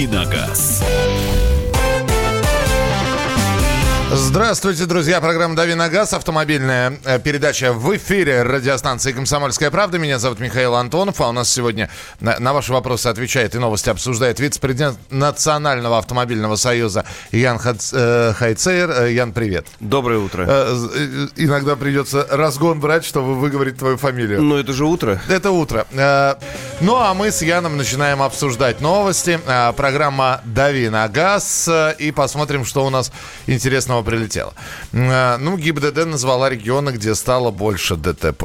«Давиногаз». Здравствуйте, друзья. Программа «Дави на газ». Автомобильная э, передача в эфире радиостанции «Комсомольская правда». Меня зовут Михаил Антонов. А у нас сегодня на, на ваши вопросы отвечает и новости обсуждает вице-президент Национального автомобильного союза Ян Хац, э, Хайцейр. Э, Ян, привет. Доброе утро. Э, э, иногда придется разгон брать, чтобы выговорить твою фамилию. Ну, это же утро. Это утро. Э, ну, а мы с Яном начинаем обсуждать новости. Э, программа «Дави на газ». И посмотрим, что у нас интересного прилетело. Э, Ну, ГИБДД назвала регионы, где стало больше ДТП.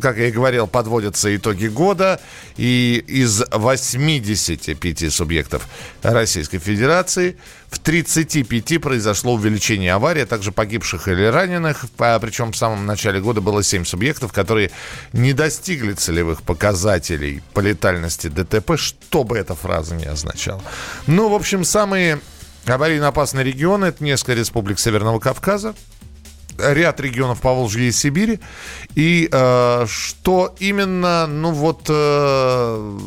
Как я и говорил, подводятся итоги года. И из 85 субъектов Российской Федерации в 35 произошло увеличение аварий, а также погибших или раненых. А, Причем в самом начале года было 7 субъектов, которые не достигли целевых показателей по летальности ДТП, что бы эта фраза ни означала. Ну, в общем, самые аварийно опасные регионы – это несколько республик Северного Кавказа, ряд регионов Поволжья и Сибири. И э, что именно, ну вот, э,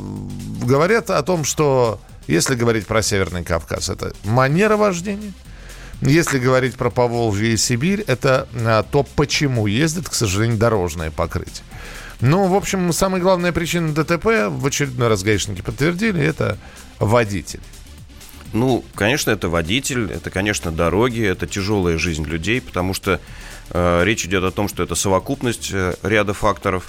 говорят о том, что если говорить про Северный Кавказ, это манера вождения. Если говорить про Поволжье и Сибирь, это э, то, почему ездит, к сожалению, дорожное покрытие. Ну, в общем, самая главная причина ДТП, в очередной раз гаишники подтвердили, это водитель. Ну, конечно, это водитель, это, конечно, дороги, это тяжелая жизнь людей, потому что э, речь идет о том, что это совокупность э, ряда факторов.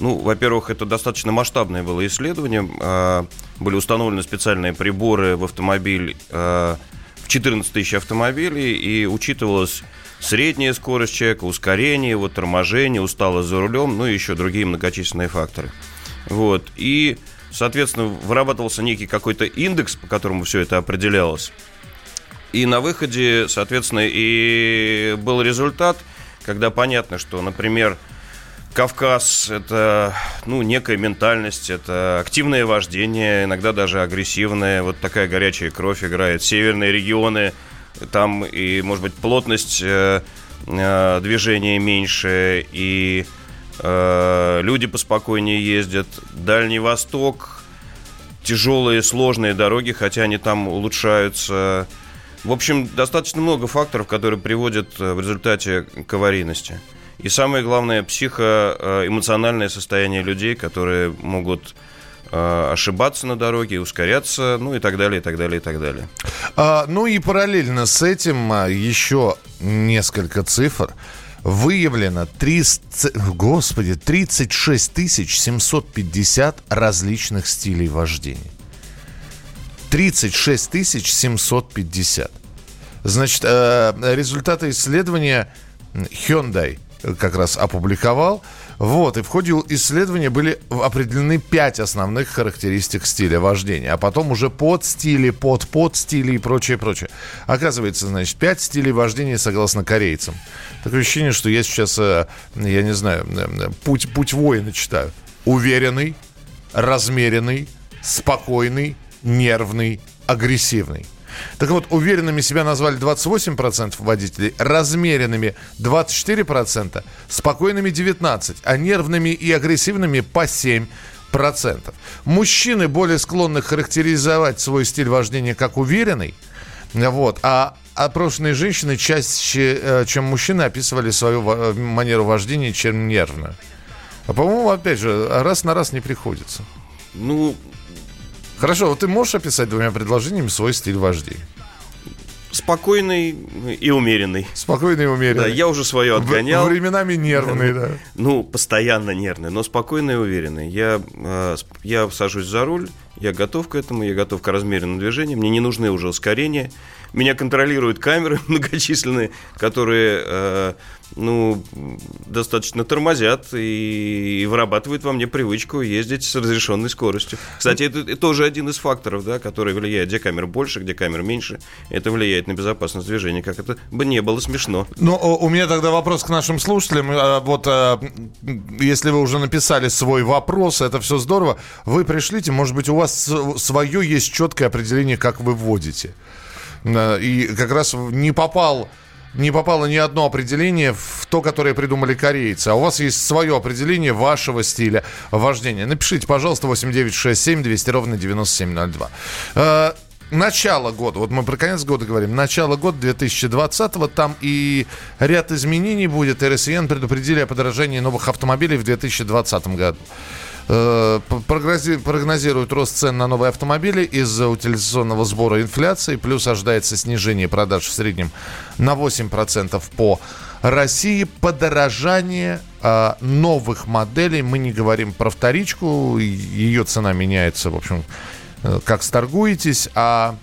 Ну, во-первых, это достаточно масштабное было исследование. Э, были установлены специальные приборы в автомобиль э, в 14 тысяч автомобилей, и учитывалась средняя скорость человека, ускорение, его торможение, усталость за рулем, ну и еще другие многочисленные факторы. Вот. И соответственно, вырабатывался некий какой-то индекс, по которому все это определялось. И на выходе, соответственно, и был результат, когда понятно, что, например, Кавказ – это, ну, некая ментальность, это активное вождение, иногда даже агрессивное, вот такая горячая кровь играет. Северные регионы, там и, может быть, плотность э, э, движения меньше, и люди поспокойнее ездят. Дальний Восток, тяжелые, сложные дороги, хотя они там улучшаются. В общем, достаточно много факторов, которые приводят в результате к аварийности. И самое главное, психоэмоциональное состояние людей, которые могут э, ошибаться на дороге, ускоряться, ну и так далее, и так далее, и так далее. А, ну и параллельно с этим а, еще несколько цифр. Выявлено 300, господи, 36 750 различных стилей вождения. 36 750. Значит, э, результаты исследования Hyundai как раз опубликовал. Вот, и в ходе исследования были определены пять основных характеристик стиля вождения, а потом уже под стили, под под стили и прочее, прочее. Оказывается, значит, пять стилей вождения согласно корейцам. Такое ощущение, что я сейчас, я не знаю, путь, путь воина читаю. Уверенный, размеренный, спокойный, нервный, агрессивный. Так вот, уверенными себя назвали 28% водителей, размеренными 24%, спокойными 19%, а нервными и агрессивными по 7%. процентов. Мужчины более склонны характеризовать свой стиль вождения как уверенный, вот, а опрошенные женщины чаще, чем мужчины, описывали свою манеру вождения, чем нервную. А по-моему, опять же, раз на раз не приходится. Ну, Хорошо, вот ты можешь описать двумя предложениями свой стиль вождения? Спокойный и умеренный. Спокойный и умеренный. Да, я уже свое отгонял. В, временами нервный, да. Ну, постоянно нервный, но спокойный и уверенный. Я, э, я сажусь за руль, я готов к этому, я готов к размеренному движению. Мне не нужны уже ускорения. Меня контролируют камеры многочисленные, которые э, ну, достаточно тормозят и, и вырабатывают во мне привычку ездить с разрешенной скоростью. Кстати, это, это тоже один из факторов, да, который влияет, где камер больше, где камер меньше. Это влияет на безопасность движения, как это бы не было смешно. Ну, у меня тогда вопрос к нашим слушателям. Вот если вы уже написали свой вопрос, это все здорово. Вы пришлите, может быть, у вас свое есть четкое определение, как вы вводите. И как раз не попал не попало ни одно определение в то, которое придумали корейцы. А у вас есть свое определение вашего стиля вождения. Напишите, пожалуйста, 8967 200 ровно 9702. начало года, вот мы про конец года говорим, начало года 2020, там и ряд изменений будет. РСН предупредили о подорожании новых автомобилей в 2020 году. Э, прогнозируют рост цен на новые автомобили из-за утилизационного сбора инфляции. Плюс ожидается снижение продаж в среднем на 8% по России. Подорожание э, новых моделей. Мы не говорим про вторичку. Ее цена меняется, в общем, э, как сторгуетесь. А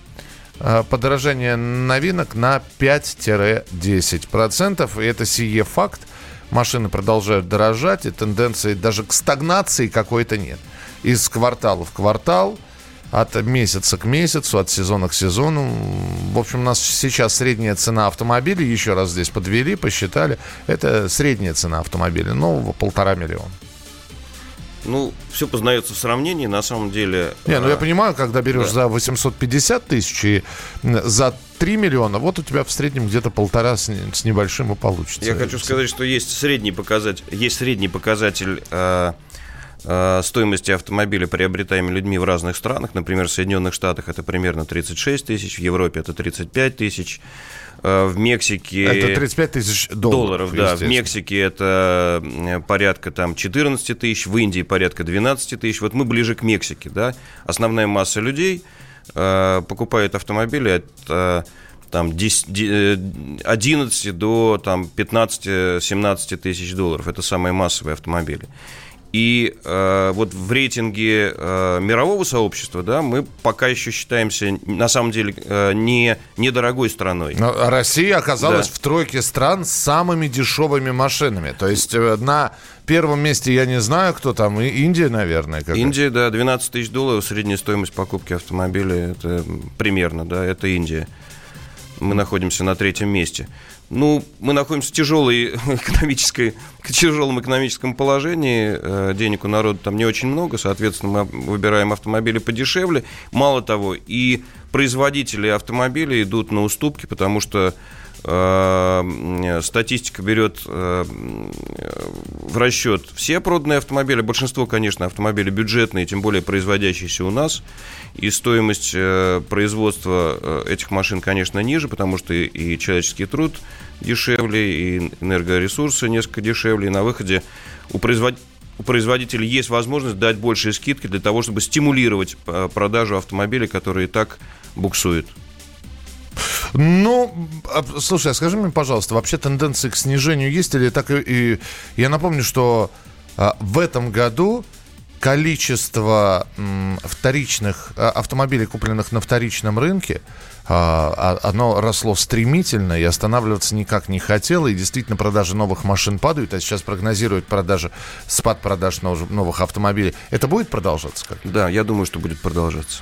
подорожание новинок на 5-10%. И это сие факт машины продолжают дорожать, и тенденции даже к стагнации какой-то нет. Из квартала в квартал, от месяца к месяцу, от сезона к сезону. В общем, у нас сейчас средняя цена автомобиля, еще раз здесь подвели, посчитали, это средняя цена автомобиля, нового полтора миллиона. Ну, все познается в сравнении, на самом деле. Не, ну я а, понимаю, когда берешь да. за 850 тысяч и за 3 миллиона, вот у тебя в среднем где-то полтора с, с небольшим и получится. Я хочу сказать, что есть средний показатель, есть средний показатель э, э, стоимости автомобиля, приобретаемой людьми в разных странах. Например, в Соединенных Штатах это примерно 36 тысяч, в Европе это 35 тысяч. Э, в Мексике... Это 35 тысяч долларов. долларов да. В Мексике это порядка там 14 тысяч, в Индии порядка 12 тысяч. Вот мы ближе к Мексике, да. Основная масса людей э, покупает автомобили от э, там 10, 11 до там, 15-17 тысяч долларов. Это самые массовые автомобили. И э, вот в рейтинге э, мирового сообщества, да, мы пока еще считаемся, на самом деле, э, не недорогой страной. Но Россия оказалась да. в тройке стран с самыми дешевыми машинами. То есть э, на первом месте я не знаю, кто там, и Индия, наверное. Какая. Индия, да, 12 тысяч долларов, средняя стоимость покупки автомобиля, это примерно, да, это Индия. Мы находимся на третьем месте. Ну, мы находимся в тяжелой экономической, тяжелом экономическом положении. Э, денег у народа там не очень много, соответственно, мы выбираем автомобили подешевле. Мало того, и производители автомобилей идут на уступки, потому что статистика берет э, в расчет все проданные автомобили, большинство, конечно, автомобили бюджетные, тем более производящиеся у нас, и стоимость э, производства э, этих машин, конечно, ниже, потому что и человеческий труд дешевле, и энергоресурсы несколько дешевле, и на выходе у производителей у производителей есть возможность дать большие скидки для того, чтобы стимулировать э, продажу автомобилей, которые и так буксуют. Ну, а, слушай, а скажи мне, пожалуйста, вообще тенденции к снижению есть или так и... и я напомню, что а, в этом году количество вторичных а, автомобилей, купленных на вторичном рынке, а, а, оно росло стремительно и останавливаться никак не хотело. И действительно продажи новых машин падают, а сейчас прогнозируют продажи, спад продаж новых автомобилей. Это будет продолжаться? Как? Да, я думаю, что будет продолжаться.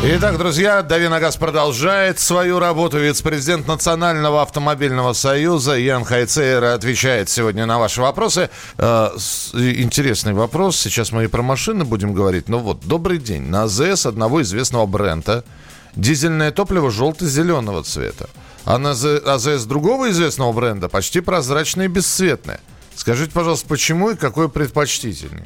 Итак, друзья, Давиногаз продолжает свою работу. Вице-президент Национального автомобильного союза Ян Хайцейер отвечает сегодня на ваши вопросы. Э, интересный вопрос. Сейчас мы и про машины будем говорить. Ну вот, добрый день. На АЗС одного известного бренда дизельное топливо желто-зеленого цвета. А на АЗС другого известного бренда почти прозрачное и бесцветное. Скажите, пожалуйста, почему и какое предпочтительнее?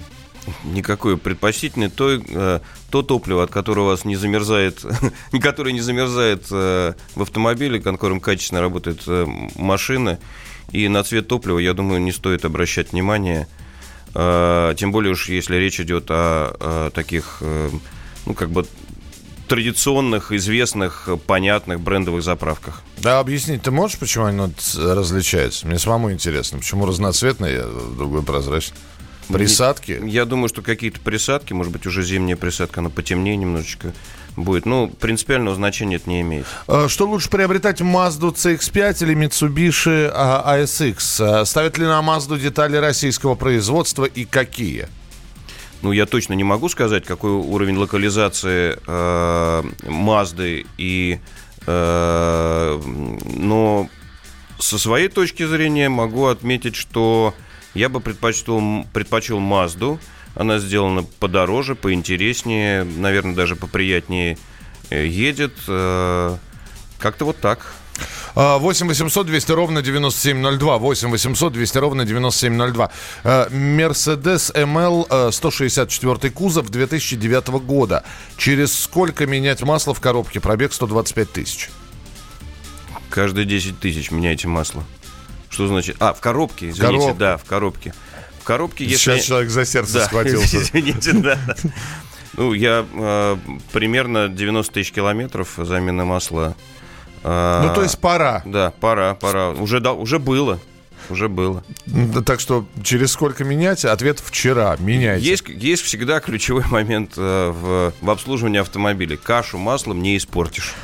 Никакое предпочтительное, то, э, то топливо, от которого вас не замерзает, которое не замерзает э, в автомобиле, которым качественно работает э, машина. И на цвет топлива, я думаю, не стоит обращать внимание. Тем более уж, если речь идет о, таких, ну, как бы традиционных, известных, понятных брендовых заправках. Да, объяснить ты можешь, почему они различаются? Мне самому интересно, почему разноцветные, а другой прозрачный? Присадки? Я думаю, что какие-то присадки, может быть, уже зимняя присадка, она потемнее немножечко будет. Ну, принципиального значения это не имеет. А, что лучше приобретать, Mazda CX-5 или Mitsubishi ASX? А, ставят ли на Mazda детали российского производства и какие? Ну, я точно не могу сказать, какой уровень локализации э, Mazda и... Э, но со своей точки зрения могу отметить, что я бы предпочел, предпочел Мазду. Она сделана подороже, поинтереснее, наверное, даже поприятнее э, едет. Э, как-то вот так. 8 800 200 ровно 9702. 8 800 200 ровно 9702. Мерседес МЛ 164 кузов 2009 года. Через сколько менять масло в коробке? Пробег 125 тысяч. Каждые 10 тысяч меняйте масло. Что значит? А, в коробке, извините, Коробка. да, в коробке. В коробке, если... Сейчас человек за сердце да, схватился. Извините, да. Ну, я э, примерно 90 тысяч километров замена масла. Э, ну, то есть пора. Да, пора, пора. Уже, да, уже было. Уже было. Да, так что через сколько менять? Ответ вчера. Меняйте. Есть, есть всегда ключевой момент э, в, в обслуживании автомобиля. Кашу маслом не испортишь.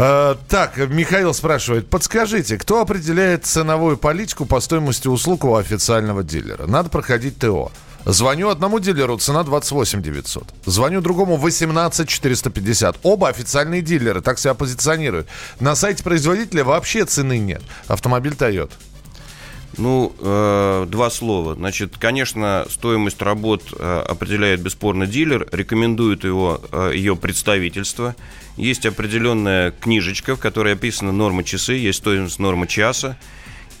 Э, так, Михаил спрашивает, подскажите, кто определяет ценовую политику по стоимости услуг у официального дилера? Надо проходить ТО. Звоню одному дилеру, цена 28 900. Звоню другому 18 450. Оба официальные дилеры, так себя позиционируют. На сайте производителя вообще цены нет. Автомобиль Toyota. Ну, э, два слова. Значит, конечно, стоимость работ э, определяет бесспорно дилер, рекомендует его, э, ее представительство. Есть определенная книжечка, в которой описаны нормы часы, есть стоимость нормы часа.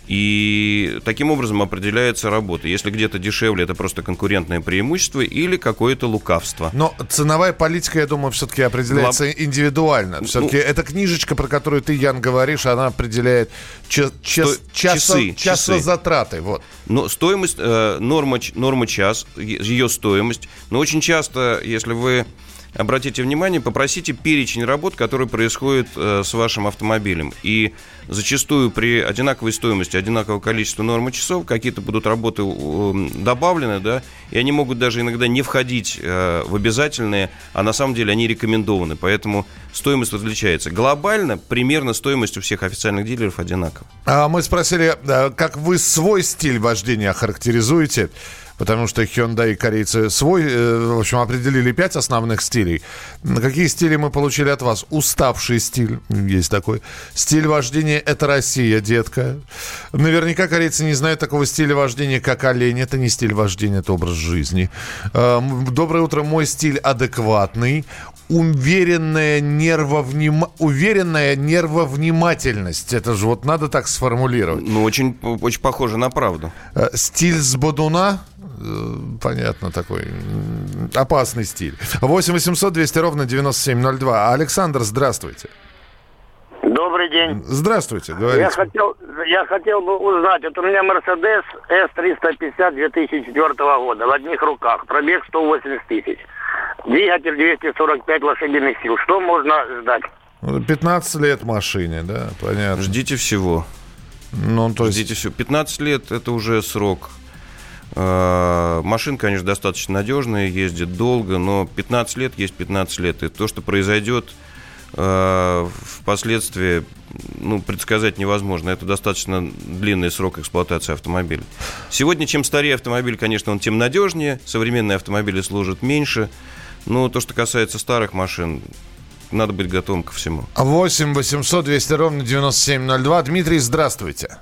И таким образом определяется работа. Если где-то дешевле, это просто конкурентное преимущество или какое-то лукавство. Но ценовая политика, я думаю, все-таки определяется Лоб... индивидуально. Все-таки ну, эта книжечка, про которую ты, Ян, говоришь, она определяет час, час, часы, часы, затраты. Вот. Но стоимость, э, норма, норма час, ее стоимость. Но очень часто, если вы обратите внимание, попросите перечень работ, которые происходят э, с вашим автомобилем. И зачастую при одинаковой стоимости, одинакового количества нормы часов какие-то будут работы добавлены, да, и они могут даже иногда не входить э, в обязательные, а на самом деле они рекомендованы. Поэтому стоимость различается. Глобально примерно стоимость у всех официальных дилеров одинакова. А мы спросили, э, как вы свой стиль вождения характеризуете? Потому что Hyundai и корейцы свой, э, в общем, определили пять основных стилей. Какие стили мы получили от вас? Уставший стиль, есть такой. Стиль вождения – это Россия, детка. Наверняка корейцы не знают такого стиля вождения, как олень. Это не стиль вождения, это образ жизни. Эм, доброе утро, мой стиль адекватный. Уверенная, нервовним... Уверенная нервовнимательность. Это же вот надо так сформулировать. Ну, очень, очень похоже на правду. Э, стиль с бодуна понятно, такой опасный стиль. 8 800 200 ровно 9702. Александр, здравствуйте. Добрый день. Здравствуйте, говорите. Я хотел, я хотел бы узнать, вот у меня Mercedes S350 2004 года в одних руках, пробег 180 тысяч, двигатель 245 лошадиных сил. Что можно ждать? 15 лет машине, да, понятно. Ждите всего. Ну, то есть... Ждите всего. 15 лет это уже срок Э, машин, конечно, достаточно надежная, ездит долго, но 15 лет есть 15 лет. И то, что произойдет э, впоследствии, ну, предсказать невозможно. Это достаточно длинный срок эксплуатации автомобиля. Сегодня, чем старее автомобиль, конечно, он тем надежнее. Современные автомобили служат меньше. Но то, что касается старых машин, надо быть готовым ко всему. 8 800 200 ровно 9702. Дмитрий, здравствуйте.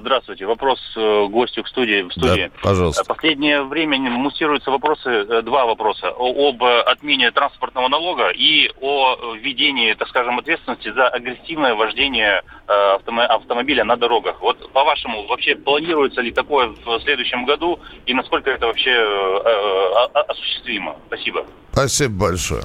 Здравствуйте. Вопрос э, гостю к студии. В студии. Да, пожалуйста. Последнее время муссируются вопросы, э, два вопроса. Об отмене транспортного налога и о введении, так скажем, ответственности за агрессивное вождение э, автомобиля на дорогах. Вот по-вашему, вообще планируется ли такое в следующем году и насколько это вообще осуществимо? Спасибо. Спасибо большое.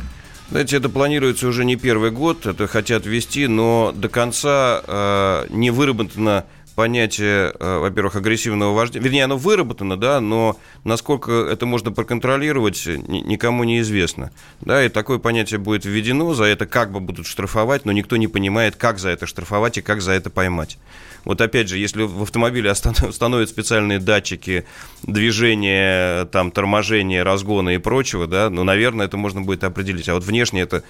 Знаете, это планируется уже не первый год, это хотят ввести, но до конца э, не выработано понятие, э, во-первых, агрессивного вождения. Вернее, оно выработано, да, но насколько это можно проконтролировать, никому не известно. Да, и такое понятие будет введено, за это как бы будут штрафовать, но никто не понимает, как за это штрафовать и как за это поймать. Вот опять же, если в автомобиле установят специальные датчики движения, там, торможения, разгона и прочего, да, ну, наверное, это можно будет определить. А вот внешне это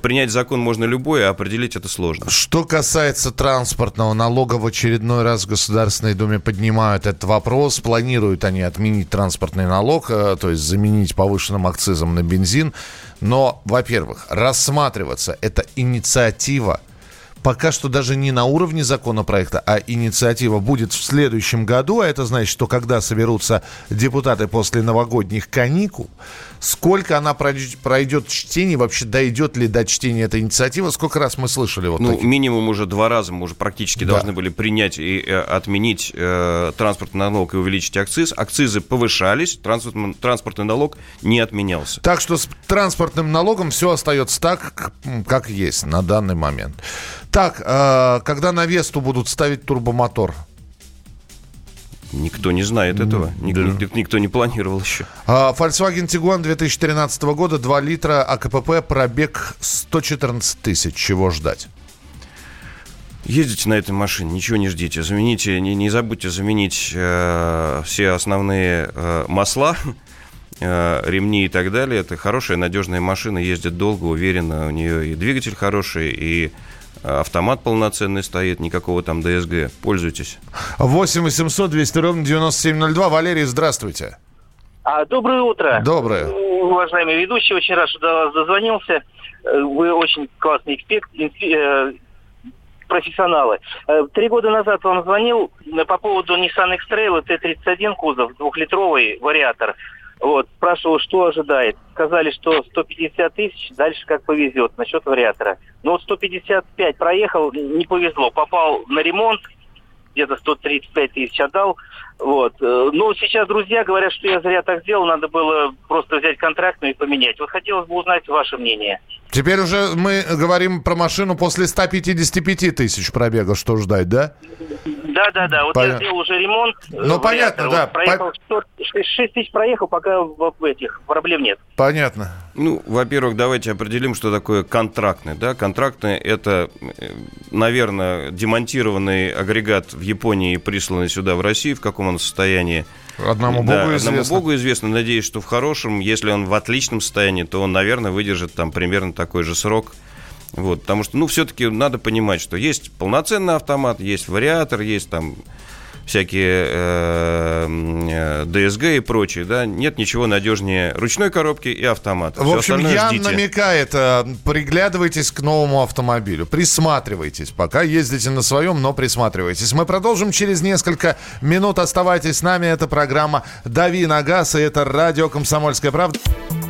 принять закон можно любой, а определить это сложно. Что касается транспортного налога, в очередной раз в Государственной Думе поднимают этот вопрос. Планируют они отменить транспортный налог, э, то есть заменить повышенным акцизом на бензин. Но, во-первых, рассматриваться эта инициатива пока что даже не на уровне законопроекта, а инициатива будет в следующем году, а это значит, что когда соберутся депутаты после новогодних каникул, сколько она пройдет чтение, вообще дойдет ли до чтения эта инициатива, сколько раз мы слышали вот Ну, таких? минимум уже два раза мы уже практически да. должны были принять и э, отменить э, транспортный налог и увеличить акциз. Акцизы повышались, транспортный, транспортный налог не отменялся. Так что с транспортным налогом все остается так, как есть на данный момент. Так, э, когда на Весту будут ставить турбомотор? Никто не знает этого. Ник, да. ник, никто не планировал еще. А, Volkswagen Tiguan 2013 года, 2 литра, АКПП, пробег 114 тысяч. Чего ждать? Ездите на этой машине, ничего не ждите. Замените, не, не забудьте заменить э, все основные э, масла, э, ремни и так далее. Это хорошая, надежная машина, ездит долго, уверенно. У нее и двигатель хороший, и автомат полноценный стоит, никакого там ДСГ. Пользуйтесь. 8 800 200 ровно 9702. Валерий, здравствуйте. А, доброе утро. Доброе. Уважаемый ведущий, очень рад, что до вас дозвонился. Вы очень классный эксперт, э, профессионалы. Э, три года назад вам звонил по поводу Nissan X-Trail T31 кузов, двухлитровый вариатор. Вот, спрашивал, что ожидает. Сказали, что 150 тысяч, дальше как повезет насчет вариатора. Но вот 155 проехал, не повезло. Попал на ремонт, где-то 135 тысяч отдал. Вот. Э, но сейчас друзья говорят, что я зря так сделал, надо было просто взять контракт ну и поменять. Вот хотелось бы узнать ваше мнение. Теперь уже мы говорим про машину после 155 тысяч пробега, что ждать, да? Да, да, да. Вот Понятно. я сделал уже ремонт. Э, ну, понятно, да. Проехал По... 6 тысяч проехал, пока в этих проблем нет. Понятно. Ну, во-первых, давайте определим, что такое контрактный. Да? Контрактный – это, э, наверное, демонтированный агрегат в Японии и присланный сюда, в Россию, в каком он состоянии. Одному богу да, известно. Одному богу известно. Надеюсь, что в хорошем. Если он в отличном состоянии, то он, наверное, выдержит там примерно такой же срок. Вот, потому что, ну, все-таки надо понимать, что есть полноценный автомат, есть вариатор, есть там всякие э, э, ДСГ и прочее, да, нет ничего надежнее ручной коробки и автомата. В Все общем, я ждите. намекает, э, приглядывайтесь к новому автомобилю, присматривайтесь, пока ездите на своем, но присматривайтесь. Мы продолжим через несколько минут, оставайтесь с нами, это программа «Дави на газ», и это радио «Комсомольская правда».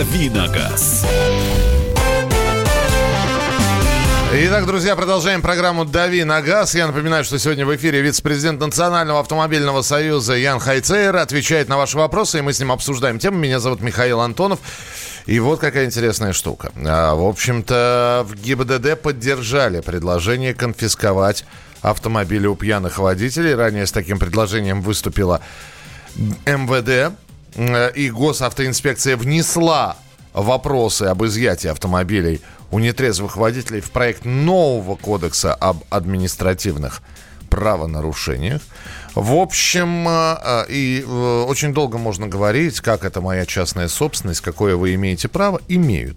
Давиногаз. Итак, друзья, продолжаем программу «Дави на газ». Я напоминаю, что сегодня в эфире вице-президент Национального автомобильного союза Ян Хайцейер отвечает на ваши вопросы, и мы с ним обсуждаем тему. Меня зовут Михаил Антонов. И вот какая интересная штука. А, в общем-то, в ГИБДД поддержали предложение конфисковать автомобили у пьяных водителей. Ранее с таким предложением выступила МВД. Э, и госавтоинспекция внесла вопросы об изъятии автомобилей у нетрезвых водителей в проект нового кодекса об административных правонарушениях. В общем, э, э, и очень долго можно говорить, как это моя частная собственность, какое вы имеете право. Имеют.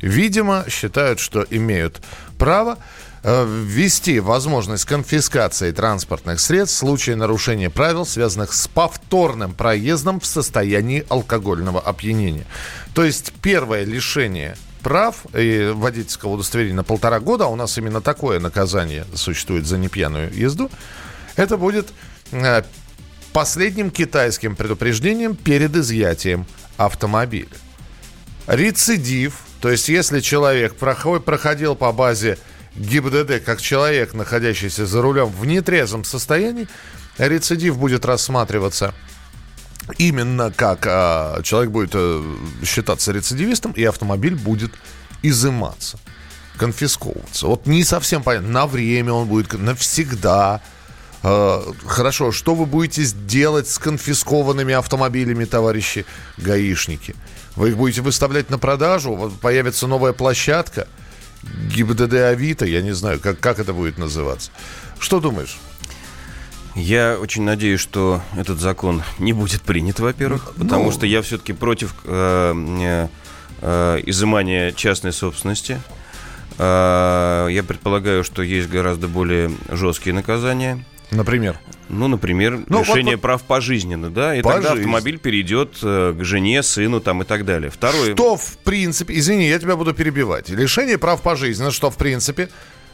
Видимо, считают, что имеют право. Э, ввести возможность конфискации транспортных средств в случае нарушения правил, связанных с повторным проездом в состоянии алкогольного опьянения. То есть первое лишение прав и водительского удостоверения на полтора года, а у нас именно такое наказание существует за непьяную езду, это будет э, последним китайским предупреждением перед изъятием автомобиля. Рецидив, то есть если человек проходил по базе ГИБДД как человек, находящийся за рулем в нетрезвом состоянии, рецидив будет рассматриваться именно как а, человек будет а, считаться рецидивистом, и автомобиль будет изыматься, конфисковываться. Вот не совсем понятно, на время он будет, навсегда. А, хорошо, что вы будете делать с конфискованными автомобилями, товарищи гаишники? Вы их будете выставлять на продажу, появится новая площадка, ГИБДД Авито, я не знаю, как, как это будет называться. Что думаешь? Я очень надеюсь, что этот закон не будет принят, во-первых, ну, потому что я все-таки против э, э, изымания частной собственности. Э, я предполагаю, что есть гораздо более жесткие наказания. Например? Ну, например, ну, лишение вот, прав пожизненно, да, и пожизненно. тогда автомобиль перейдет э, к жене, сыну там и так далее. Второе... Что, в принципе, извини, я тебя буду перебивать. Лишение прав пожизненно, что, в принципе,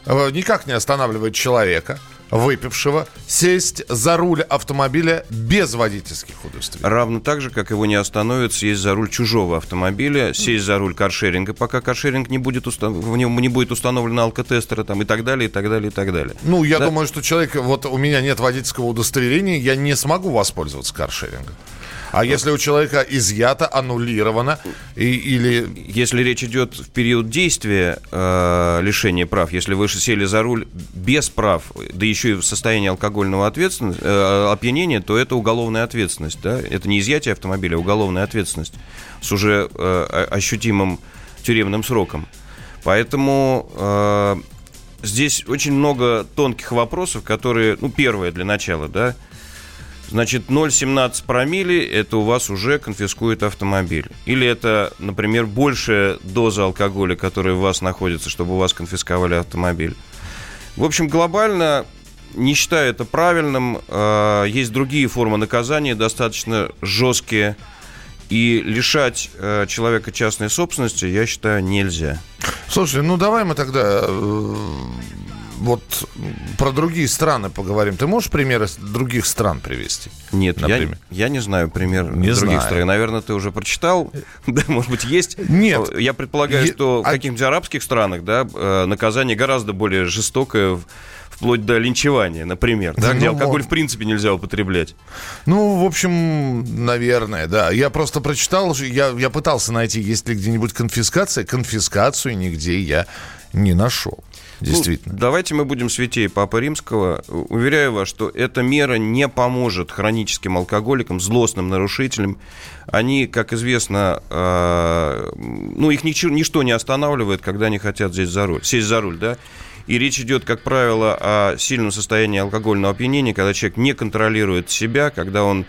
э, никак не останавливает человека выпившего сесть за руль автомобиля без водительских удостоверений. Равно так же, как его не остановит сесть за руль чужого автомобиля, сесть за руль каршеринга, пока каршеринг не будет, устан... в нем не будет установлено алкотестера там, и так далее, и так далее, и так далее. Ну, я да? думаю, что человек, вот у меня нет водительского удостоверения, я не смогу воспользоваться каршерингом. А если у человека изъято, аннулировано, и, или... Если речь идет в период действия э, лишения прав, если вы сели за руль без прав, да еще и в состоянии алкогольного ответственности, э, опьянения, то это уголовная ответственность. Да? Это не изъятие автомобиля, а уголовная ответственность с уже э, ощутимым тюремным сроком. Поэтому э, здесь очень много тонких вопросов, которые, ну, первое для начала, да, Значит, 0,17 промили – это у вас уже конфискует автомобиль. Или это, например, большая доза алкоголя, которая у вас находится, чтобы у вас конфисковали автомобиль. В общем, глобально, не считаю это правильным. А, есть другие формы наказания, достаточно жесткие. И лишать э, человека частной собственности, я считаю, нельзя. Слушай, ну давай мы тогда э, вот про другие страны поговорим. Ты можешь примеры других стран привести? Нет, я, я не знаю пример не других знаю. стран. Наверное, ты уже прочитал. Да, может быть, есть. Нет. Я предполагаю, что в а каких-нибудь арабских странах да, э, наказание гораздо более жестокое вплоть до линчевания, например, да, где ну, алкоголь в принципе нельзя употреблять. Ну, в общем, наверное, да. Я просто прочитал, я, я пытался найти, есть ли где-нибудь конфискация. Конфискацию нигде я не нашел. Ну, Действительно. Ну, давайте мы будем святей Папы Римского. Уверяю вас, что эта мера не поможет хроническим алкоголикам, злостным нарушителям. Они, как известно, э, ну, их ничего, ничто не останавливает, когда они хотят здесь за руль, сесть за руль, да? И речь идет, как правило, о сильном состоянии алкогольного опьянения, когда человек не контролирует себя, когда он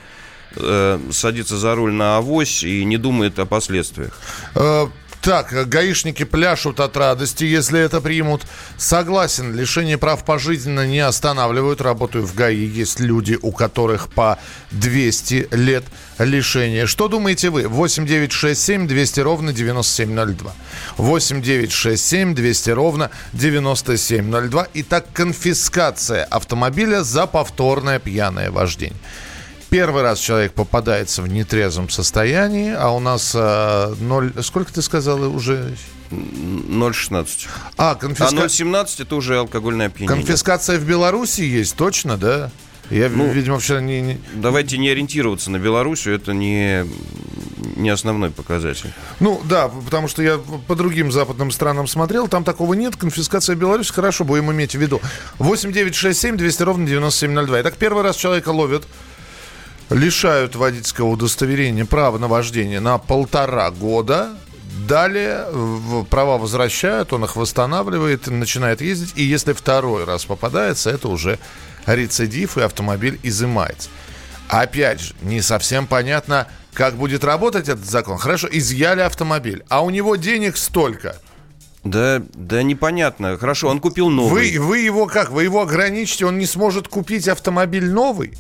э, садится за руль на авось и не думает о последствиях. Так, гаишники пляшут от радости, если это примут. Согласен, лишение прав пожизненно не останавливают. Работаю в ГАИ. Есть люди, у которых по 200 лет лишения. Что думаете вы? 8 9 6 7 200 ровно 9702. 8 9 6 7 200 ровно 9702. Итак, конфискация автомобиля за повторное пьяное вождение. Первый раз человек попадается в нетрезвом состоянии, а у нас э, 0... Сколько ты сказал уже? 0,16. А, конфиска... а 0,17 это уже алкогольное опьянение. Конфискация в Беларуси есть, точно, да? Я, ну, видимо, вчера не, не... Давайте не ориентироваться на Белоруссию, это не, не основной показатель. Ну, да, потому что я по другим западным странам смотрел, там такого нет. Конфискация Беларуси, хорошо, будем иметь в виду. 8 9 6 7 200 ровно 9702. Итак, первый раз человека ловят лишают водительского удостоверения права на вождение на полтора года. Далее права возвращают, он их восстанавливает, начинает ездить. И если второй раз попадается, это уже рецидив, и автомобиль изымается. Опять же, не совсем понятно, как будет работать этот закон. Хорошо, изъяли автомобиль, а у него денег столько. Да, да непонятно. Хорошо, он купил новый. Вы, вы его как? Вы его ограничите, он не сможет купить автомобиль новый?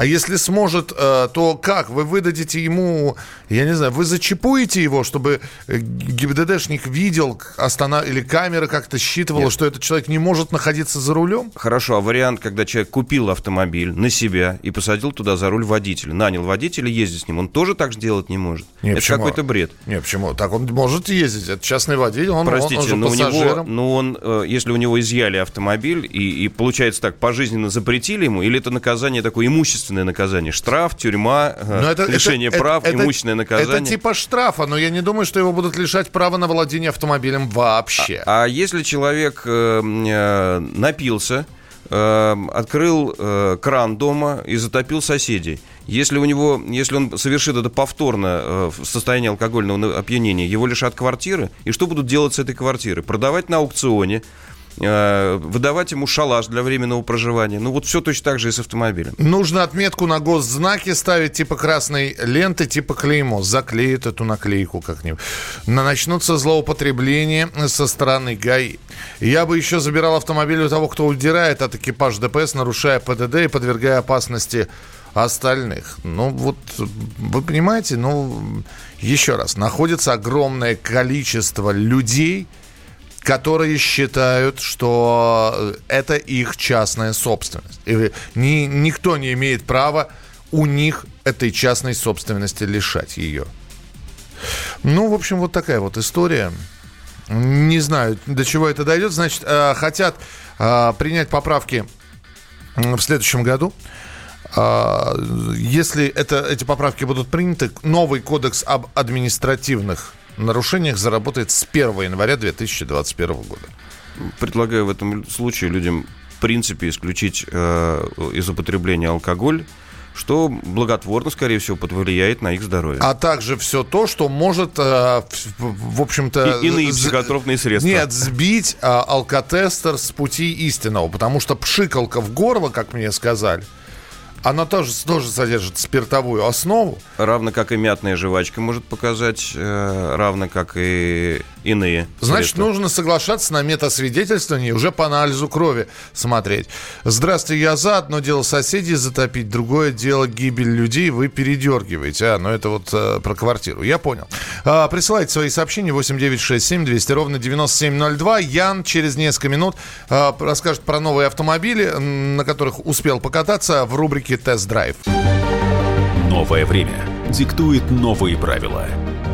А если сможет, э, то как? Вы выдадите ему, я не знаю, вы зачипуете его, чтобы э, ГИБДДшник видел останов... или камера как-то считывала, Нет. что этот человек не может находиться за рулем? Хорошо, а вариант, когда человек купил автомобиль на себя и посадил туда за руль водителя, нанял водителя, ездит с ним, он тоже так же делать не может? Нет, это какой-то бред. Нет, почему? Так он может ездить, это частный водитель, он, Простите, он, он но у него, ну он, если у него изъяли автомобиль и, и получается так, пожизненно запретили ему, или это наказание такое имущественное наказание, штраф, тюрьма, но это, лишение это, прав, это, имущественное наказание? Это типа штрафа, но я не думаю, что его будут лишать права на владение автомобилем вообще. А, а если человек э, э, напился, э, открыл э, кран дома и затопил соседей. Если у него, если он совершит это повторно э, в состоянии алкогольного опьянения, его лишат квартиры. И что будут делать с этой квартирой? Продавать на аукционе, Э, выдавать ему шалаш для временного проживания. Ну вот все точно так же и с автомобилем. Нужно отметку на госзнаке ставить типа красной ленты, типа клеймо. Заклеит эту наклейку как-нибудь. Начнутся злоупотребления со стороны ГАИ. Я бы еще забирал автомобиль у того, кто удирает от экипажа ДПС, нарушая ПДД и подвергая опасности остальных. Ну, вот, вы понимаете, ну, еще раз, находится огромное количество людей, которые считают, что это их частная собственность. И ни, никто не имеет права у них этой частной собственности лишать ее. Ну, в общем, вот такая вот история. Не знаю, до чего это дойдет. Значит, э, хотят э, принять поправки в следующем году. Э, если это, эти поправки будут приняты, новый кодекс об административных нарушениях заработает с 1 января 2021 года. Предлагаю в этом случае людям, в принципе, исключить э, из употребления алкоголь что благотворно, скорее всего, повлияет на их здоровье. А также все то, что может, э, в общем-то... И иные психотропные средства. Нет, сбить э, алкотестер с пути истинного, потому что пшикалка в горло, как мне сказали, она тоже, тоже содержит спиртовую основу. Равно как и мятная жвачка может показать, э, равно как и иные. Значит, средства. нужно соглашаться на метасвидетельствование и уже по анализу крови смотреть. Здравствуйте, я за одно дело соседей затопить, другое дело гибель людей, вы передергиваете. А, ну это вот э, про квартиру. Я понял. А, присылайте свои сообщения 8967 200 ровно 9702. Ян через несколько минут а, расскажет про новые автомобили, на которых успел покататься в рубрике рубрике «Тест-драйв». Новое время диктует новые правила.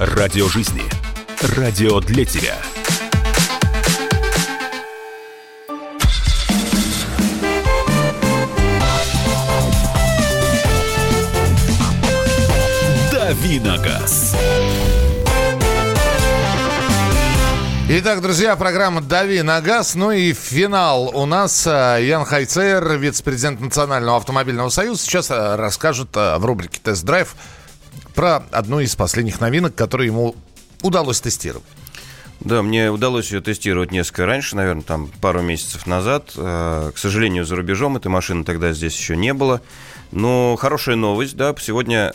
Радио жизни. Радио для тебя. Давиногаз. Итак, друзья, программа «Дави на газ». Ну и финал у нас. Э, Ян Хайцер, вице-президент Национального автомобильного союза, сейчас э, расскажет э, в рубрике «Тест-драйв» про одну из последних новинок, которые ему удалось тестировать. Да, мне удалось ее тестировать несколько раньше, наверное, там пару месяцев назад. К сожалению, за рубежом этой машины тогда здесь еще не было. Но хорошая новость, да, сегодня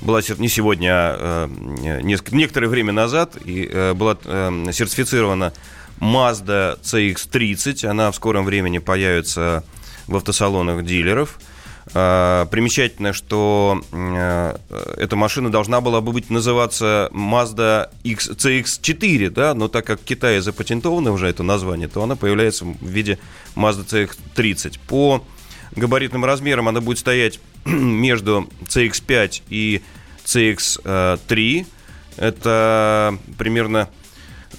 была не сегодня, а э, некоторое время назад, и э, была э, сертифицирована Mazda CX-30. Она в скором времени появится в автосалонах дилеров. Примечательно, что эта машина должна была бы быть называться Mazda X, CX-4, да, но так как в Китае запатентовано уже это название, то она появляется в виде Mazda CX-30. По габаритным размерам она будет стоять между CX5 и CX3. Это примерно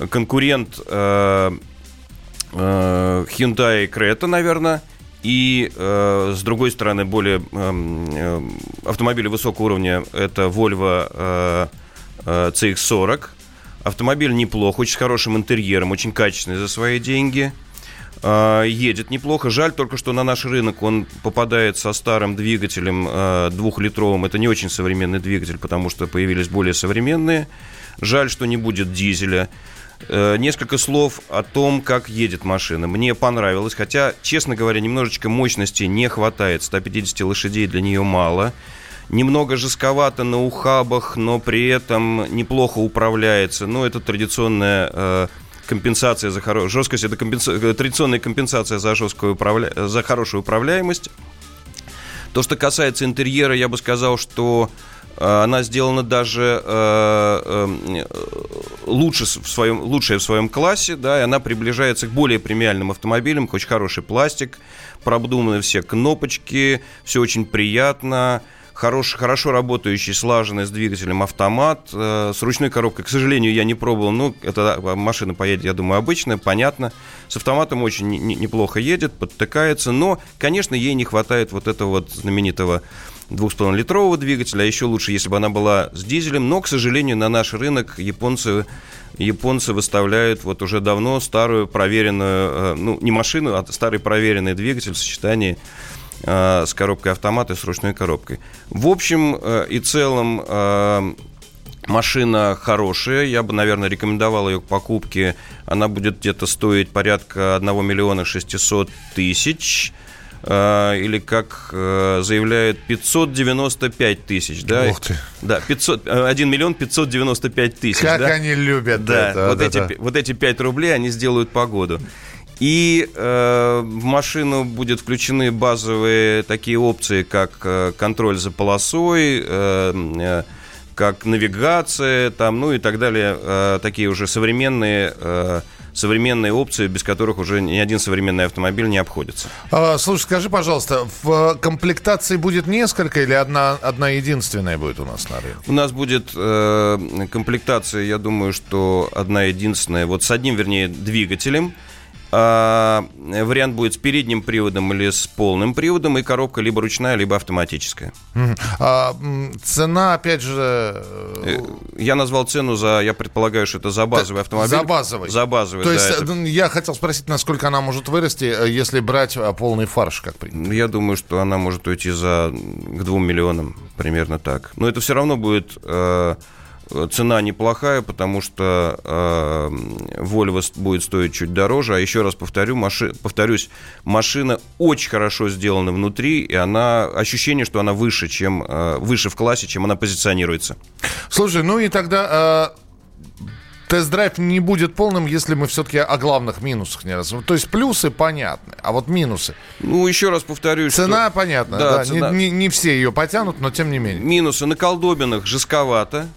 конкурент э, э, Hyundai Creta, наверное. И э, с другой стороны, более э, автомобили высокого уровня это Volvo э, CX40. Автомобиль неплох, очень с хорошим интерьером, очень качественный за свои деньги. Э, едет неплохо. Жаль только, что на наш рынок он попадает со старым двигателем э, двухлитровым. Это не очень современный двигатель, потому что появились более современные. Жаль, что не будет дизеля. Э, несколько слов о том, как едет машина. Мне понравилось, хотя, честно говоря, немножечко мощности не хватает. 150 лошадей для нее мало. Немного жестковато на ухабах, но при этом неплохо управляется. Ну, это традиционная э, компенсация за хорошую жесткость, это компенса... Э, традиционная компенсация за, жесткую управля... за хорошую управляемость. То, что касается интерьера, я бы сказал, что она сделана даже э, э, лучше в своем, лучшая в своем классе, да, и она приближается к более премиальным автомобилям, очень хороший пластик, продуманы все кнопочки, все очень приятно хорош, хорошо работающий, слаженный с двигателем автомат, э, с ручной коробкой. К сожалению, я не пробовал. Ну, эта машина поедет, я думаю, обычная, понятно. С автоматом очень не, не, неплохо едет, подтыкается. Но, конечно, ей не хватает вот этого вот знаменитого 2,5-литрового двигателя, а еще лучше, если бы она была с дизелем. Но, к сожалению, на наш рынок японцы, японцы выставляют вот уже давно старую проверенную, э, ну, не машину, а старый проверенный двигатель в сочетании Э, с коробкой автомата и с ручной коробкой. В общем э, и целом машина хорошая, я бы, наверное, рекомендовал ее к покупке. Она будет где-то стоить порядка 1 миллиона 600 тысяч или, как заявляют, 595 тысяч, да? Ух ты. Да, 500, 1 миллион 595 тысяч. Как да? они любят да, это. Вот, вот эти, это. вот эти 5 рублей, они сделают погоду. И э, в машину будут включены базовые такие опции, как э, контроль за полосой, э, э, как навигация, там, ну и так далее. Э, такие уже современные, э, современные опции, без которых уже ни один современный автомобиль не обходится. А, слушай, скажи, пожалуйста, в комплектации будет несколько или одна, одна единственная будет у нас на рынке? У нас будет э, комплектация, я думаю, что одна единственная, вот с одним, вернее, двигателем – а, вариант будет с передним приводом или с полным приводом, и коробка либо ручная, либо автоматическая. А, цена, опять же... Э, я назвал цену за, я предполагаю, что это за базовый автомобиль. За базовый. За базовый, То да, есть это... я хотел спросить, насколько она может вырасти, э, если брать полный фарш, как принято? Я думаю, что она может уйти за к двум миллионам, примерно так. Но это все равно будет... Э, цена неплохая, потому что э, Volvo будет стоить чуть дороже. А еще раз повторю, маши, повторюсь, машина очень хорошо сделана внутри, и она ощущение, что она выше, чем э, выше в классе, чем она позиционируется. Слушай, ну и тогда э, тест-драйв не будет полным, если мы все-таки о главных минусах не раз. То есть плюсы понятны, а вот минусы. Ну еще раз повторюсь. Цена что... понятна, да, да. Цена... Не, не, не все ее потянут, но тем не менее. Минусы на колдобинах жестковато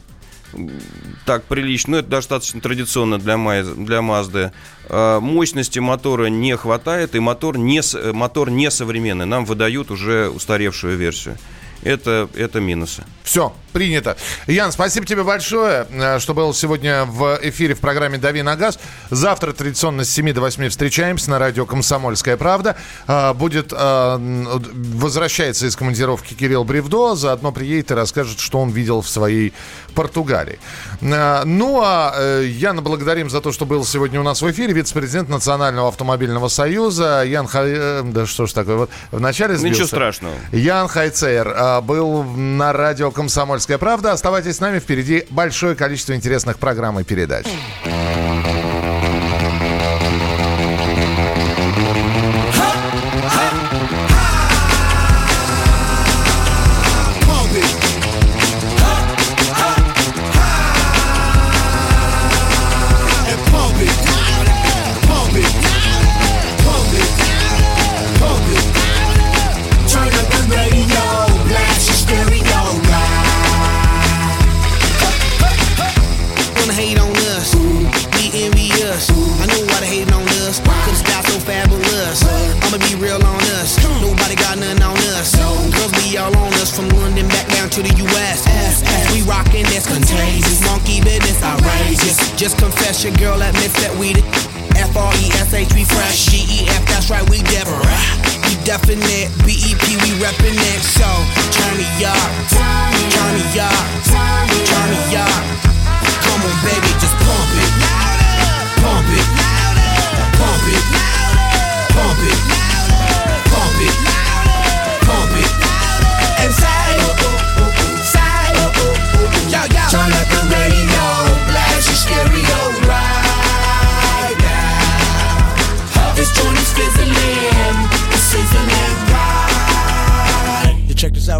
так прилично, но это достаточно традиционно для, для Mazda. А, мощности мотора не хватает, и мотор не, мотор не современный. Нам выдают уже устаревшую версию. Это, это минусы. Все, принято. Ян, спасибо тебе большое, э, что был сегодня в эфире в программе «Дави на газ». Завтра традиционно с 7 до 8 встречаемся на радио «Комсомольская правда». А, будет, а, возвращается из командировки Кирилл Бревдо, заодно приедет и расскажет, что он видел в своей Португалии. А, ну, а э, Яна благодарим за то, что был сегодня у нас в эфире. Вице-президент Национального автомобильного союза Ян Хай... Э, да что ж такое, вот в начале сбился. Ничего страшного. Ян Хайцер был на радио «Комсомольская «Комсомольская правда». Оставайтесь с нами, впереди большое количество интересных программ и передач.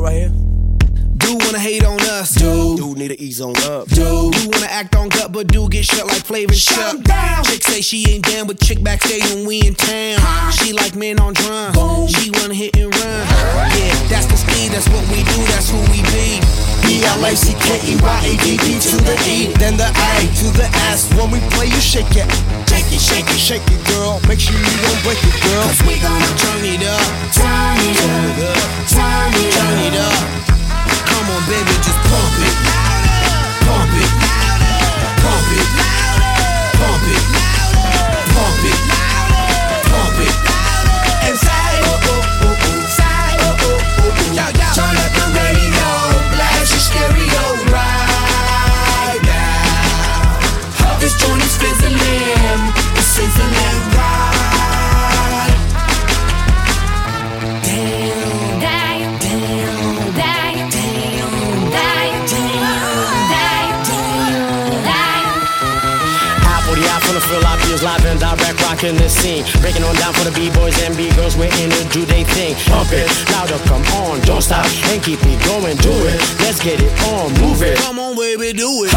right here. Do wanna hate on us, Do Do need to ease on up, Do Do wanna act on gut, but do get shut like flavor. Shut down. Chick say she ain't down, but chick backstage when we in town. Huh? She like men on drum. Boom. She wanna hit and run. Yeah, that's the speed. That's what we do. That's who we be. B-L-A-C-K-E-Y-A-D-D to the E, then the i to the S. When we play, you shake it Shake it, shake it, shake it, girl. Make sure you don't break it, girl. Cause we gonna turn it up. Turn it up. Turn it up. Turn it up. Come on, baby, just pump it. Pump it. Pump it. Pump it. Pump from the Philadelphia's live and direct rocking the scene. Breaking on down for the B-boys and B-girls, we're in it, do they thing. Pump it, louder, come on, don't stop, and keep it going, do it. Let's get it on, move it. Come on, baby, do it.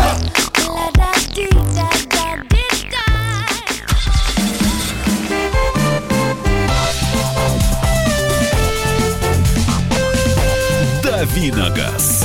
«Дави на газ».